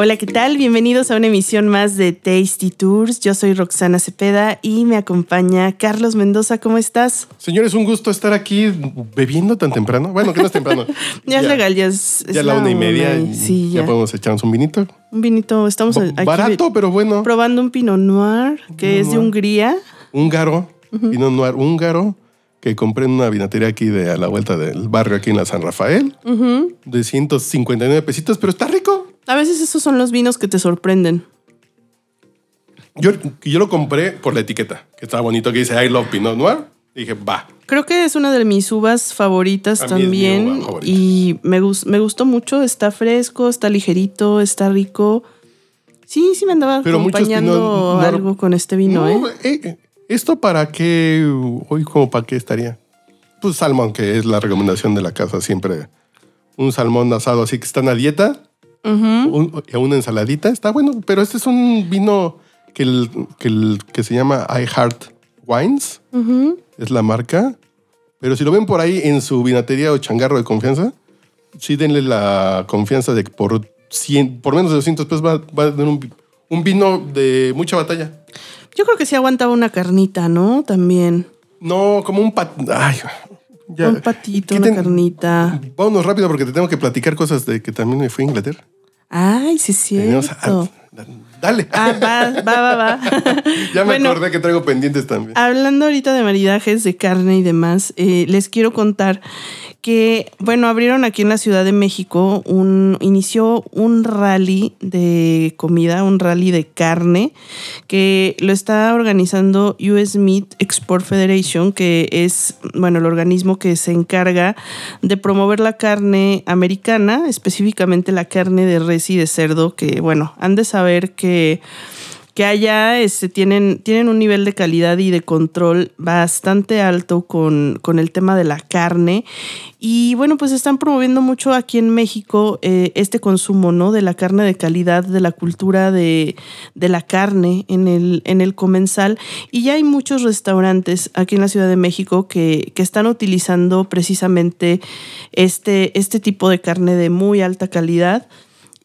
Hola, ¿qué tal? Bienvenidos a una emisión más de Tasty Tours. Yo soy Roxana Cepeda y me acompaña Carlos Mendoza. ¿Cómo estás? Señores, un gusto estar aquí bebiendo tan temprano. Bueno, que no es temprano. ya, es legal, ya es, ya la una y media. sí, ya. podemos echarnos un vinito. Un vinito, estamos aquí. Barato, pero bueno. Probando un Pinot Noir que es de Hungría. Húngaro, Pinot Noir húngaro que compré en una vinatería aquí de a la vuelta del barrio aquí en la San Rafael. De 159 pesitos, pero está rico. A veces esos son los vinos que te sorprenden. Yo, yo lo compré por la etiqueta, que estaba bonito, que dice I love Pinot Noir. Y dije, va. Creo que es una de mis uvas favoritas también. Y me, me gustó mucho. Está fresco, está ligerito, está rico. Sí, sí me andaba acompañando algo con este vino, ¿eh? ¿eh? ¿Esto para qué? Hoy, como para qué estaría? Pues salmón, que es la recomendación de la casa siempre. Un salmón asado así que está dieta una ensaladita, está bueno, pero este es un vino que, el, que, se llama I Heart Wines, es la marca, pero si lo ven por ahí en su vinatería o changarro de confianza, sí denle la confianza de que por, 100, por menos de 200 pesos va, a tener un, vino de mucha batalla. Yo creo que sí aguantaba una carnita, ¿no? También. No, como un pat... un patito, una carnita. Vámonos rápido porque te tengo que platicar cosas de que también me fui a Inglaterra. Ay, sí, sí. Dale. Ah, va, va, va, va. ya me acordé que traigo pendientes también. Hablando ahorita de maridajes de carne y demás, eh, les quiero contar que, bueno, abrieron aquí en la Ciudad de México un, inició un rally de comida, un rally de carne, que lo está organizando US Meat Export Federation, que es, bueno, el organismo que se encarga de promover la carne americana, específicamente la carne de res y de cerdo, que, bueno, han de saber que que allá este, tienen, un nivel de calidad y de control bastante alto con, el tema de la carne. Y bueno, pues están promoviendo mucho aquí en México eh, este consumo, ¿no? De la carne de calidad, de la cultura de, la carne en el, en el comensal. Y ya hay muchos restaurantes aquí en la Ciudad de México que, que están utilizando precisamente este, este tipo de carne de muy alta calidad.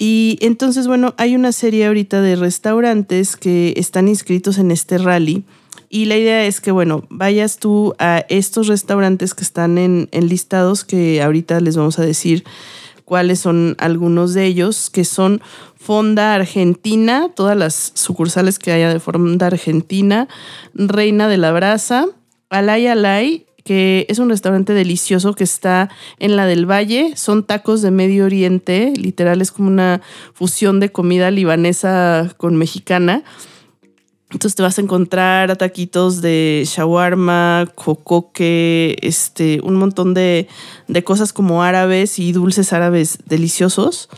Y entonces, bueno, hay una serie ahorita de restaurantes que están inscritos en este rally. Y la idea es que, bueno, vayas tú a estos restaurantes que están en, listados, que ahorita les vamos a decir cuáles son algunos de ellos, que son Fonda Argentina, todas las sucursales que haya de Fonda Argentina, Reina de la Brasa, Alay Alay, que es un restaurante delicioso que está en la del Valle. Son tacos de Medio Oriente, literal es como una fusión de comida libanesa con mexicana. Entonces te vas a encontrar taquitos de shawarma, cocoque, este, un montón de, cosas como árabes y dulces árabes deliciosos.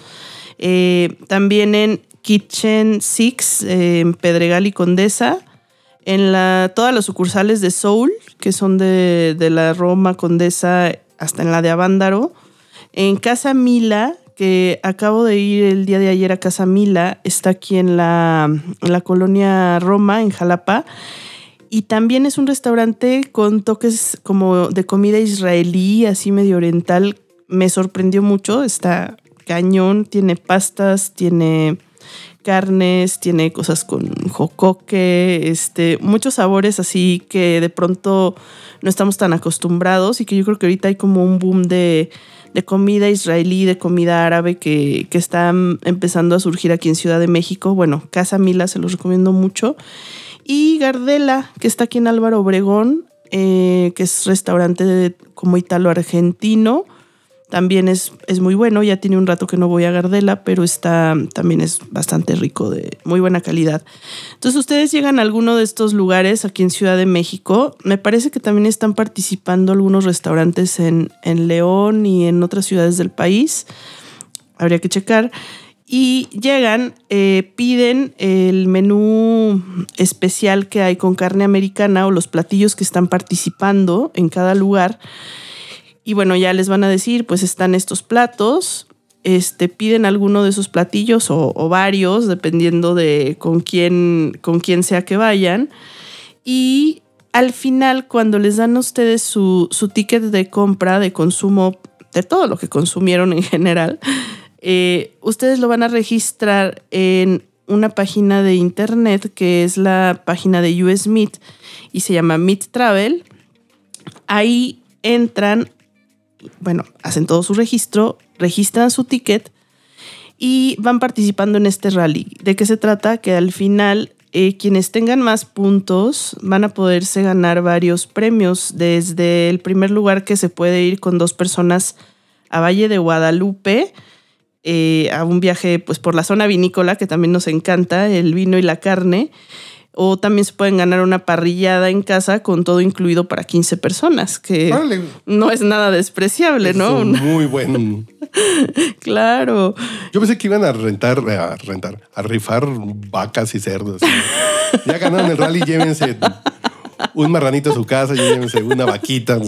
Eh, también en Kitchen Six, eh, en Pedregal y Condesa en la, todas las sucursales de Soul, que son de, la Roma Condesa hasta en la de Avándaro. En Casa Mila, que acabo de ir el día de ayer a Casa Mila, está aquí en la, en la colonia Roma, en Jalapa. Y también es un restaurante con toques como de comida israelí, así medio oriental. Me sorprendió mucho, está cañón, tiene pastas, tiene carnes, tiene cosas con jocoque, este, muchos sabores así que de pronto no estamos tan acostumbrados y que yo creo que ahorita hay como un boom de, comida israelí, de comida árabe que, que está empezando a surgir aquí en Ciudad de México. Bueno, Casa Mila se los recomiendo mucho. Y Gardela, que está aquí en Álvaro Obregón, eh, que es restaurante como italo-argentino también es, es, muy bueno. Ya tiene un rato que no voy a Gardela, pero está, también es bastante rico, de muy buena calidad. Entonces, ustedes llegan a alguno de estos lugares aquí en Ciudad de México. Me parece que también están participando algunos restaurantes en, en León y en otras ciudades del país. Habría que checar. Y llegan, eh, piden el menú especial que hay con carne americana o los platillos que están participando en cada lugar. Y bueno, ya les van a decir, pues están estos platos, este, piden alguno de esos platillos o, varios, dependiendo de con quién, con quién sea que vayan. Y al final, cuando les dan a ustedes su, su ticket de compra, de consumo, de todo lo que consumieron en general, eh, ustedes lo van a registrar en una página de internet que es la página de US Meat y se llama Meat Travel. Ahí entran, bueno, hacen todo su registro, registran su ticket y van participando en este rally. ¿De qué se trata? Que al final eh, quienes tengan más puntos van a poderse ganar varios premios, desde el primer lugar que se puede ir con dos personas a Valle de Guadalupe, eh, a un viaje pues, por la zona vinícola, que también nos encanta, el vino y la carne. O también se pueden ganar una parrillada en casa con todo incluido para 15 personas, que no es nada despreciable, ¿no? Muy bueno. claro. Yo pensé que iban a rentar, a rentar, a rifar vacas y cerdos. ya ganaron el rally, llévense un marranito a su casa y llévense una vaquita.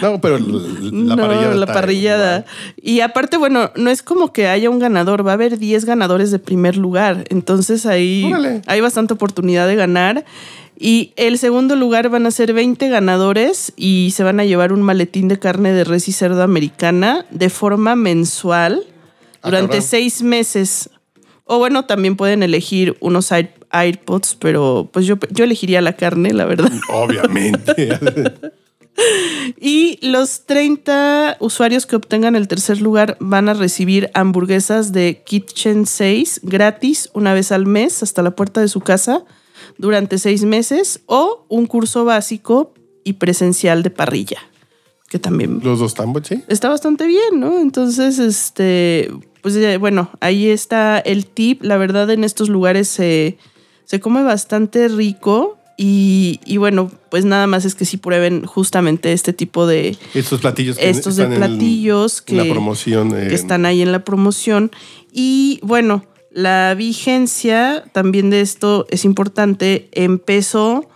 No, pero la parrillada. La parrillada. Y aparte, bueno, no es como que haya un ganador, va a haber 10 ganadores de primer lugar. Entonces ahí hay bastante oportunidad de ganar. Y el segundo lugar van a ser 20 ganadores y se van a llevar un maletín de carne de res y cerdo americana de forma mensual ah, durante seis meses. O bueno, también pueden elegir unos AirPods, pero pues yo, yo elegiría la carne, la verdad. Obviamente. y los 30 usuarios que obtengan el tercer lugar van a recibir hamburguesas de Kitchen 6 gratis una vez al mes hasta la puerta de su casa durante seis meses o un curso básico y presencial de parrilla. Que también. Los dos están, sí. Está bastante bien, ¿no? Entonces, este. Pues bueno, ahí está el tip. La verdad, en estos lugares se, se come bastante rico. Y, y, bueno, pues nada más es que si prueben justamente este tipo de... Estos platillos que estos de platillos que, la promoción, que están ahí en la promoción. Y bueno, la vigencia también de esto es importante. Empezó,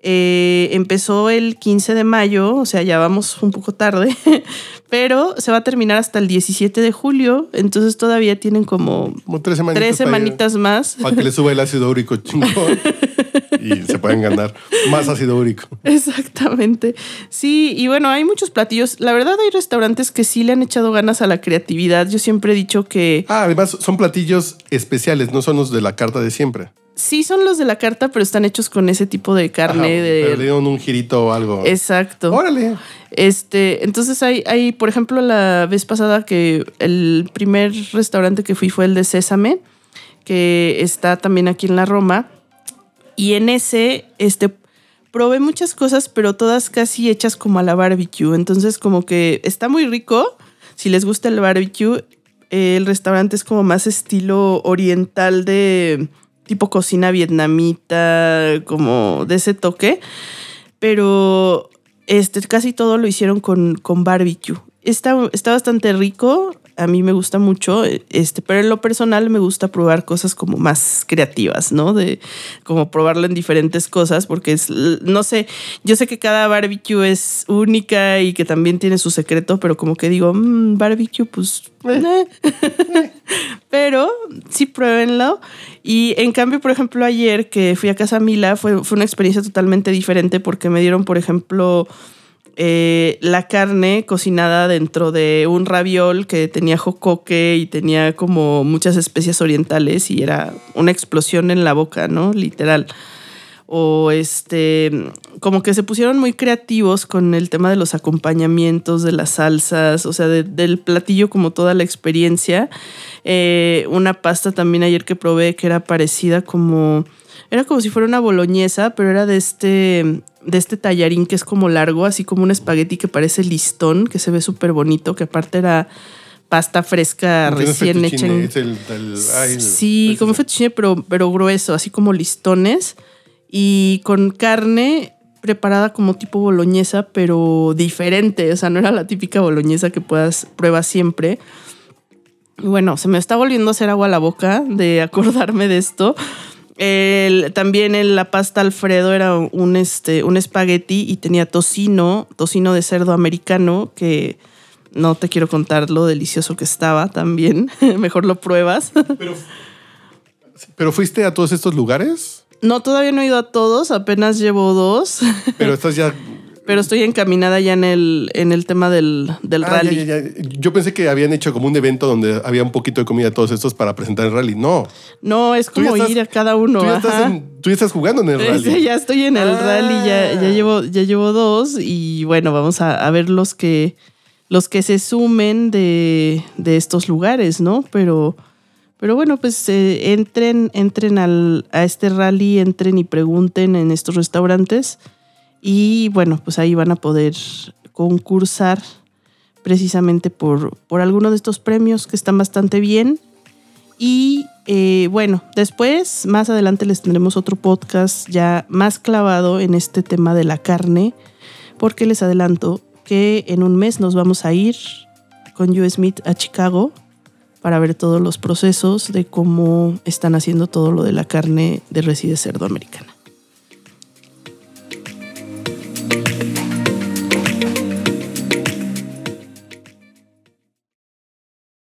eh, empezó el 15 de mayo, o sea, ya vamos un poco tarde, pero se va a terminar hasta el 17 de julio, entonces todavía tienen como, tres semanitas, más. Para que le suba el ácido úrico chingón. y se pueden ganar más ácido úrico. Exactamente. Sí, y bueno, hay muchos platillos. La verdad hay restaurantes que sí le han echado ganas a la creatividad. Yo siempre he dicho que... Ah, además son platillos especiales, no son los de la carta de siempre. Sí, son los de la carta, pero están hechos con ese tipo de carne. de... Pero le dieron un girito o algo. Exacto. Órale. Este, entonces hay, hay, por ejemplo, la vez pasada que el primer restaurante que fui fue el de Sésame, que está también aquí en la Roma. Y en ese, este, probé muchas cosas, pero todas casi hechas como a la barbecue. Entonces, como que está muy rico. Si les gusta el barbecue, el restaurante es como más estilo oriental de tipo cocina vietnamita, como de ese toque. Pero este, casi todo lo hicieron con, con barbecue. Está, está bastante rico a mí me gusta mucho, este, pero en lo personal me gusta probar cosas como más creativas, ¿no? De como probarlo en diferentes cosas, porque es, no sé, yo sé que cada barbecue es única y que también tiene su secreto, pero como que digo, mmm, barbecue, pues, eh. pero sí pruébenlo. Y en cambio, por ejemplo, ayer que fui a Casa Mila fue, fue una experiencia totalmente diferente porque me dieron, por ejemplo, eh, la carne cocinada dentro de un raviol que tenía jocoque y tenía como muchas especias orientales y era una explosión en la boca, ¿no? Literal. O este, como que se pusieron muy creativos con el tema de los acompañamientos, de las salsas, o sea, del platillo como toda la experiencia. Eh, una pasta también ayer que probé que era parecida como era como si fuera una boloñesa, pero era de este, de este tallarín que es como largo, así como un espagueti que parece listón, que se ve súper bonito, que aparte era pasta fresca recién hecha. sí, como fettuccine, pero, pero grueso, así como listones. Y con carne preparada como tipo boloñesa, pero diferente. O sea, no era la típica boloñesa que puedas pruebas siempre. bueno, se me está volviendo a hacer agua a la boca de acordarme de esto. También el- la pasta Alfredo era un, este, un espagueti y tenía tocino, tocino de cerdo americano, que no te quiero contar lo delicioso que estaba también. Mejor lo pruebas. ¿Pero fuiste a todos estos lugares? No, todavía no he ido a todos, apenas llevo dos, Pero estás ya... pero estoy encaminada ya en el, en el tema del, del Ah, rally. ya, ya, ya. Yo pensé que habían hecho como un evento donde había un poquito de comida todos estos para presentar el rally. No. No, es como estás- ir a cada uno. Tú ya, estás ajá. en- tú ya estás jugando en el rally. Sí, ya estoy en el Ah. rally, ya, ya llevo, ya llevo dos y bueno, vamos a, a ver los que, los que se sumen de, de estos lugares, ¿no? Pero, pero bueno, pues eh, entren, entren al, a este rally, entren y pregunten en estos restaurantes y bueno, pues ahí van a poder concursar precisamente por, por alguno de estos premios que están bastante bien. Y eh, bueno, después, más adelante les tendremos otro podcast ya más clavado en este tema de la carne, porque les adelanto que en un mes nos vamos a ir con US Smith a Chicago para ver todos los procesos de cómo están haciendo todo lo de la carne de res y de cerdo americana.